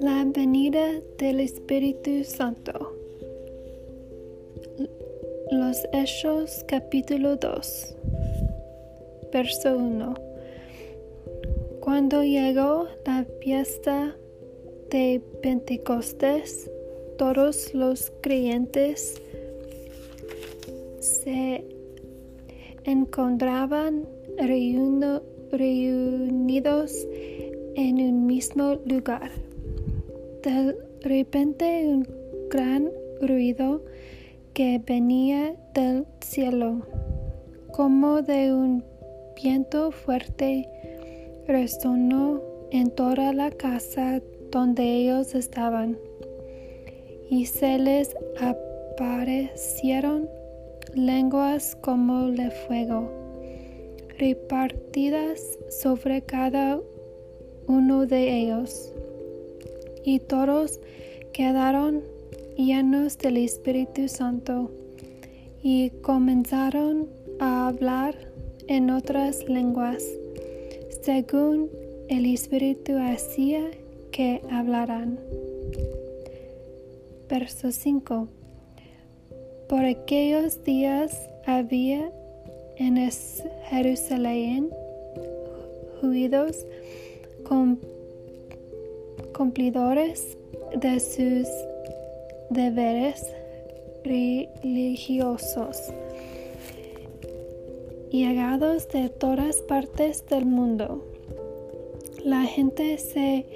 La venida del Espíritu Santo. Los Hechos capítulo 2. Verso 1. Cuando llegó la fiesta de Pentecostés, todos los creyentes se encontraban reunidos en un mismo lugar. De repente un gran ruido que venía del cielo, como de un viento fuerte, resonó en toda la casa donde ellos estaban, y se les aparecieron lenguas como de fuego, repartidas sobre cada uno de ellos, y todos quedaron llenos del Espíritu Santo y comenzaron a hablar en otras lenguas, según el Espíritu hacía que hablaran. Verso 5 por aquellos días había en Jerusalén judíos cumplidores de sus deberes religiosos, llegados de todas partes del mundo. La gente se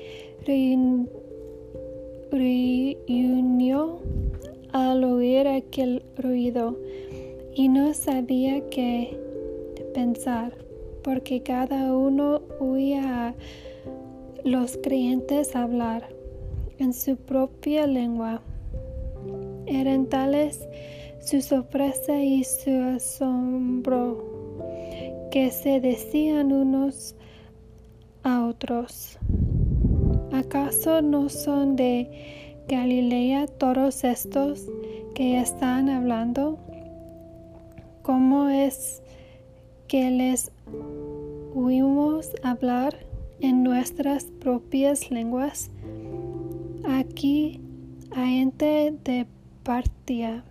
reunió al oír aquel ruido y no sabía qué pensar, porque cada uno oía a los creyentes hablar en su propia lengua. Eran tales su sorpresa y su asombro que se decían unos a otros, ¿acaso no son de Galilea todos estos que están hablando? ¿Cómo es que les oímos hablar en nuestras propias lenguas? Aquí hay gente de Partia,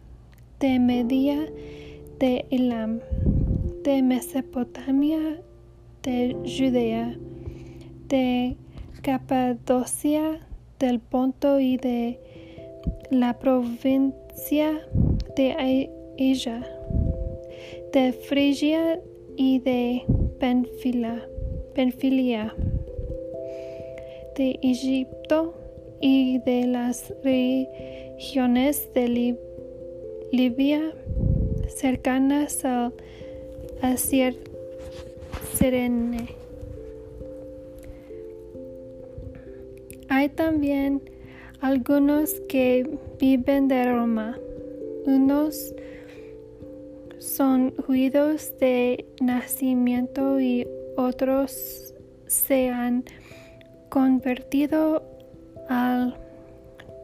de Media, de Elam, de Mesopotamia, de Judea, de Capadocia, del Ponto y de la provincia de Asia, de Frigia y de Penfilia, de Egipto y de las regiones de Libia cercanas al, al Serene. Hay también algunos que viven de Roma. Unos son judíos de nacimiento y otros se han convertido al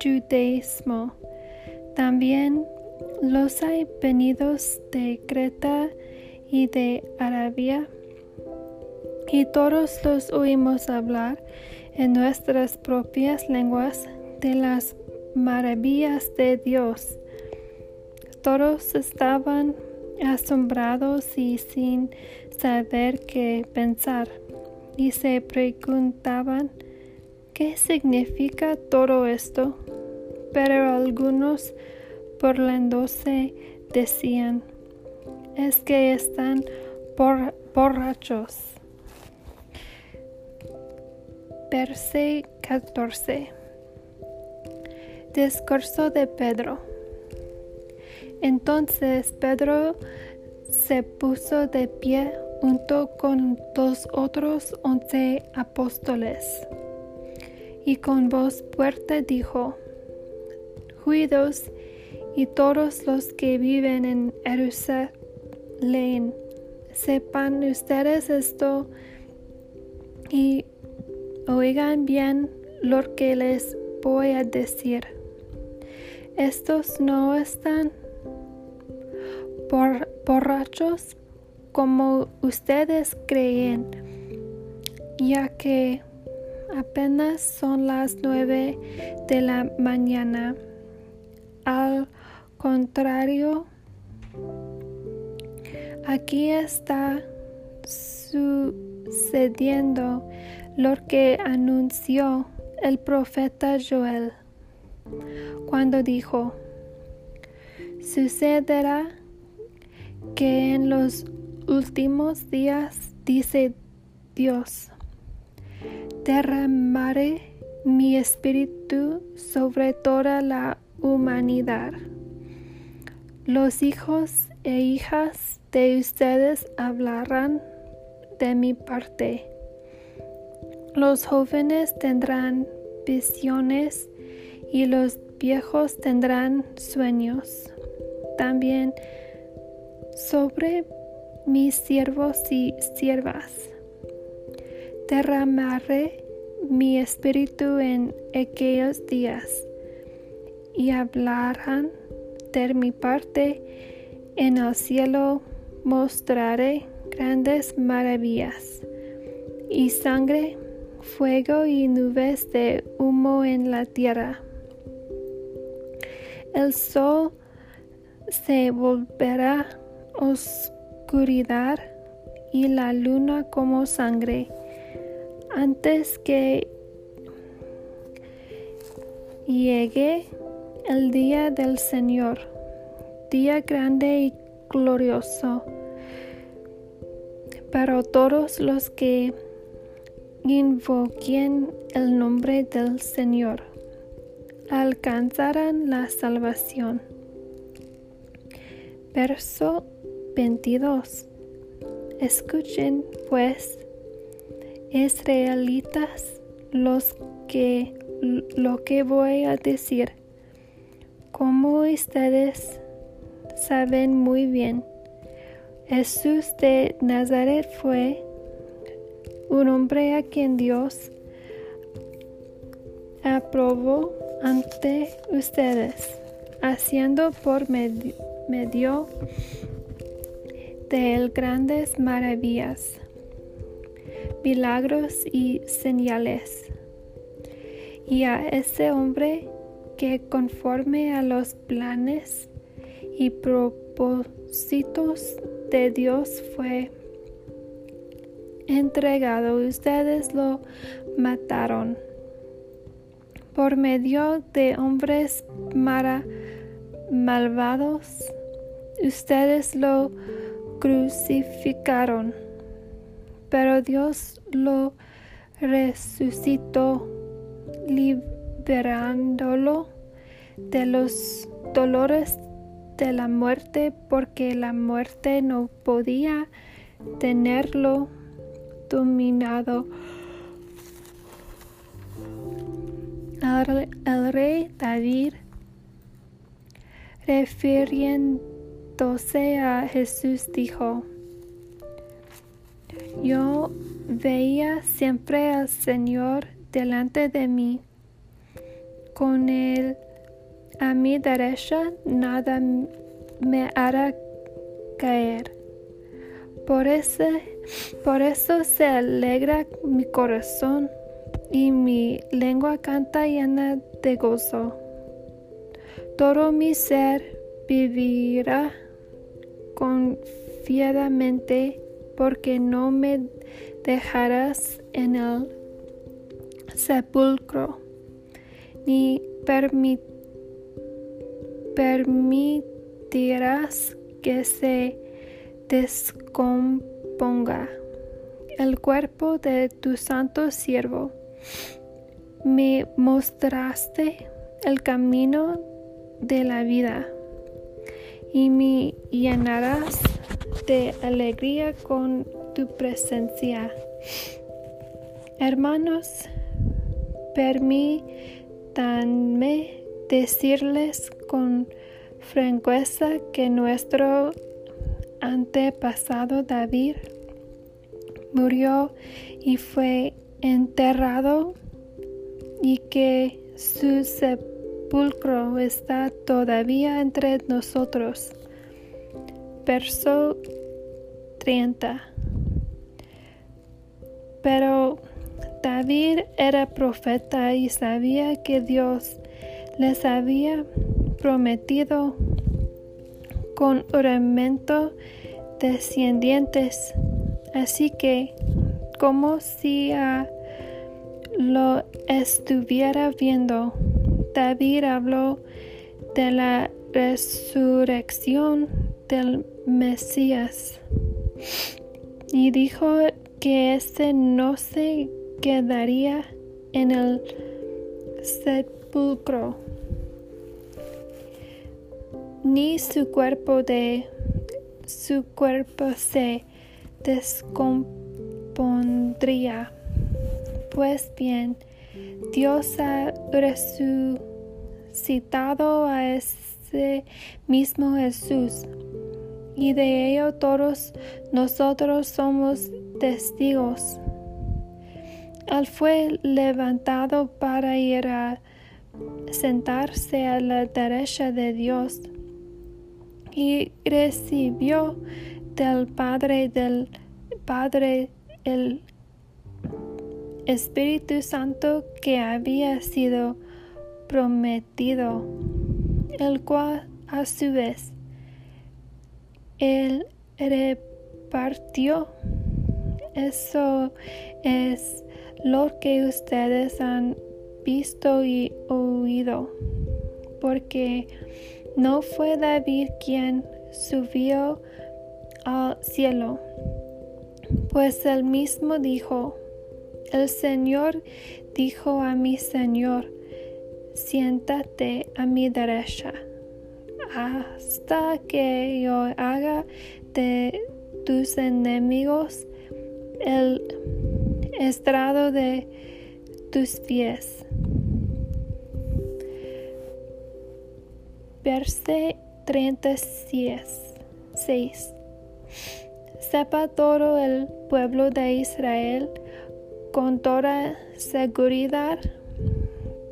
judaísmo. También los hay venidos de Creta y de Arabia y todos los oímos hablar en nuestras propias lenguas de las maravillas de Dios. Todos estaban asombrados y sin saber qué pensar, y se preguntaban qué significa todo esto. Pero algunos burlándose decían, es que están borrachos. Verse 14. Discurso de Pedro. Entonces Pedro se puso de pie junto con dos otros once apóstoles y con voz fuerte dijo, Juidos y todos los que viven en Jerusalén, sepan ustedes esto y Oigan bien lo que les voy a decir. Estos no están borrachos, como ustedes creen, ya que apenas son las nueve de la mañana. Al contrario, aquí está sucediendo lo que anunció el profeta Joel cuando dijo, sucederá que en los últimos días, dice Dios, derramaré mi espíritu sobre toda la humanidad. Los hijos e hijas de ustedes hablarán de mi parte. Los jóvenes tendrán visiones y los viejos tendrán sueños. También sobre mis siervos y siervas. Derramaré mi espíritu en aquellos días y hablarán de mi parte en el cielo mostraré grandes maravillas y sangre, fuego y nubes de humo en la tierra. El sol se volverá oscuridad y la luna como sangre antes que llegue el día del Señor, día grande y glorioso. Pero todos los que invoquen el nombre del Señor alcanzarán la salvación. Verso 22. Escuchen pues, israelitas, los que lo que voy a decir. Como ustedes saben muy bien, Jesús de Nazaret fue un hombre a quien Dios aprobó ante ustedes, haciendo por medio, medio de él grandes maravillas, milagros y señales. Y a ese hombre que conforme a los planes y propósitos de Dios fue entregado, ustedes lo mataron por medio de hombres malvados, ustedes lo crucificaron, pero Dios lo resucitó, liberándolo de los dolores de la muerte, porque la muerte no podía tenerlo dominado. El, rey David refiriéndose a Jesús dijo, yo veía siempre al Señor delante de mí. Con él a mi derecha nada me hará caer. Por, ese, por eso se alegra mi corazón y mi lengua canta llena de gozo. Todo mi ser vivirá confiadamente porque no me dejarás en el sepulcro, ni permitirás que se descomponga el cuerpo de tu santo siervo. Me mostraste el camino de la vida y me llenarás de alegría con tu presencia. Hermanos, permítanme decirles con franqueza que nuestro antepasado David murió y fue enterrado y que su sepulcro está todavía entre nosotros. Verso 30. Pero David era profeta y sabía que Dios les había prometido con juramento descendientes. Así que, como si lo estuviera viendo, David habló de la resurrección del Mesías y dijo que éste no se quedaría en el sepulcro ni su cuerpo de su cuerpo se descompondría. Pues bien, Dios ha resucitado a ese mismo Jesús, y de ello todos nosotros somos testigos. Él fue levantado para ir a sentarse a la derecha de Dios y recibió del Padre del Padre el Espíritu Santo que había sido prometido, el cual a su vez él repartió. Eso es lo que ustedes han visto y oído, porque no fue David quien subió al cielo, pues él mismo dijo, el Señor dijo a mi Señor, siéntate a mi derecha, hasta que yo haga de tus enemigos el estrado de tus pies. Verse 36. Sepa todo el pueblo de Israel con toda seguridad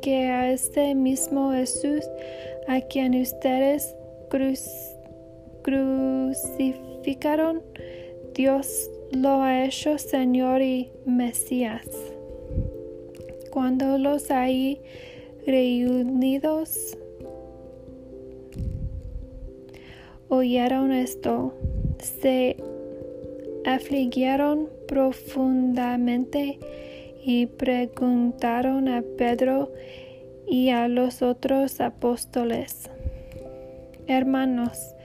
que a este mismo Jesús a quien ustedes crucificaron, Dios lo ha hecho Señor y Mesías. Cuando los hay reunidos oyeron esto, se afligieron profundamente y preguntaron a Pedro y a los otros apóstoles, Hermanos,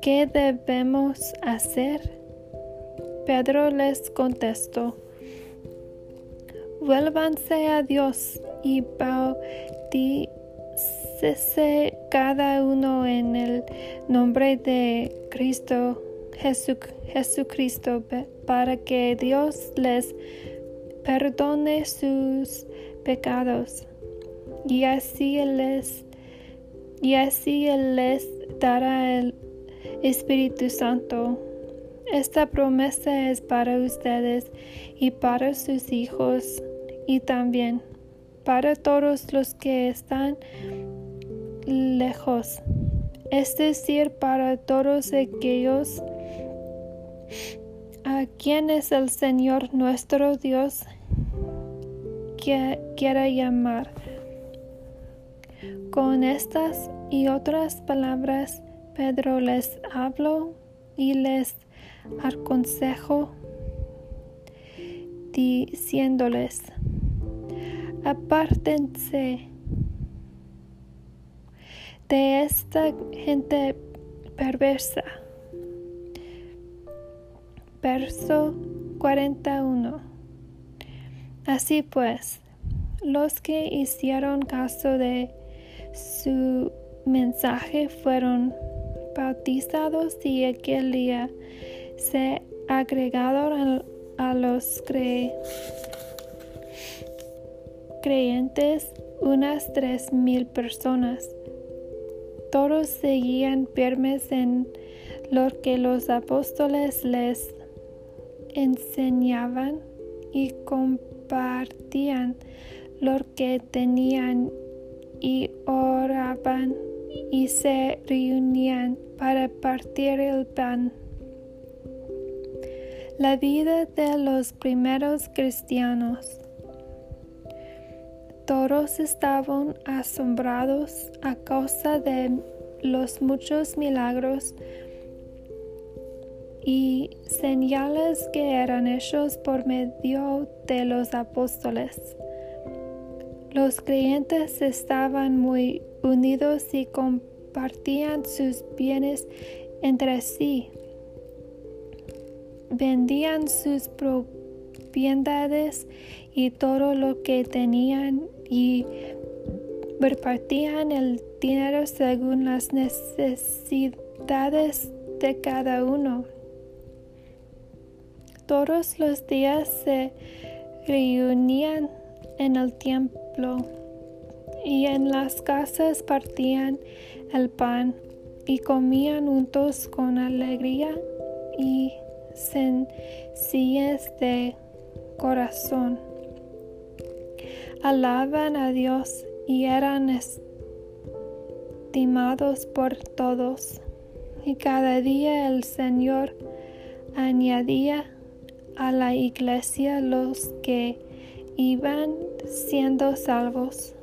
¿qué debemos hacer? Pedro les contestó, Vuélvanse a Dios y bautícense cada uno en el nombre de Cristo Jesucristo para que Dios les perdone sus pecados y así les y así él les dará el Espíritu Santo. Esta promesa es para ustedes y para sus hijos y también para todos los que están lejos, es decir, para todos aquellos a quienes el Señor nuestro Dios quiera llamar. Con estas y otras palabras, Pedro les habló y les aconsejó, diciéndoles, apártense de esta gente perversa. Verso 41. Así pues, los que hicieron caso de su mensaje fueron bautizados y aquel día se agregaron a, los creyentes unas tres mil personas todos seguían firmes en lo que los apóstoles les enseñaban y compartían lo que tenían y oraban y se reunían para partir el pan. La vida de los primeros cristianos. Todos estaban asombrados a causa de los muchos milagros y señales que eran hechos por medio de los apóstoles. Los creyentes estaban muy unidos y compartían sus bienes entre sí. Vendían sus propiedades y todo lo que tenían y repartían el dinero según las necesidades de cada uno. Todos los días se reunían en el templo y en las casas partían el pan y comían juntos con alegría y sencillez de corazón. Alaban a Dios y eran estimados por todos. Y cada día el Señor añadía a la iglesia los que iban siendo salvos.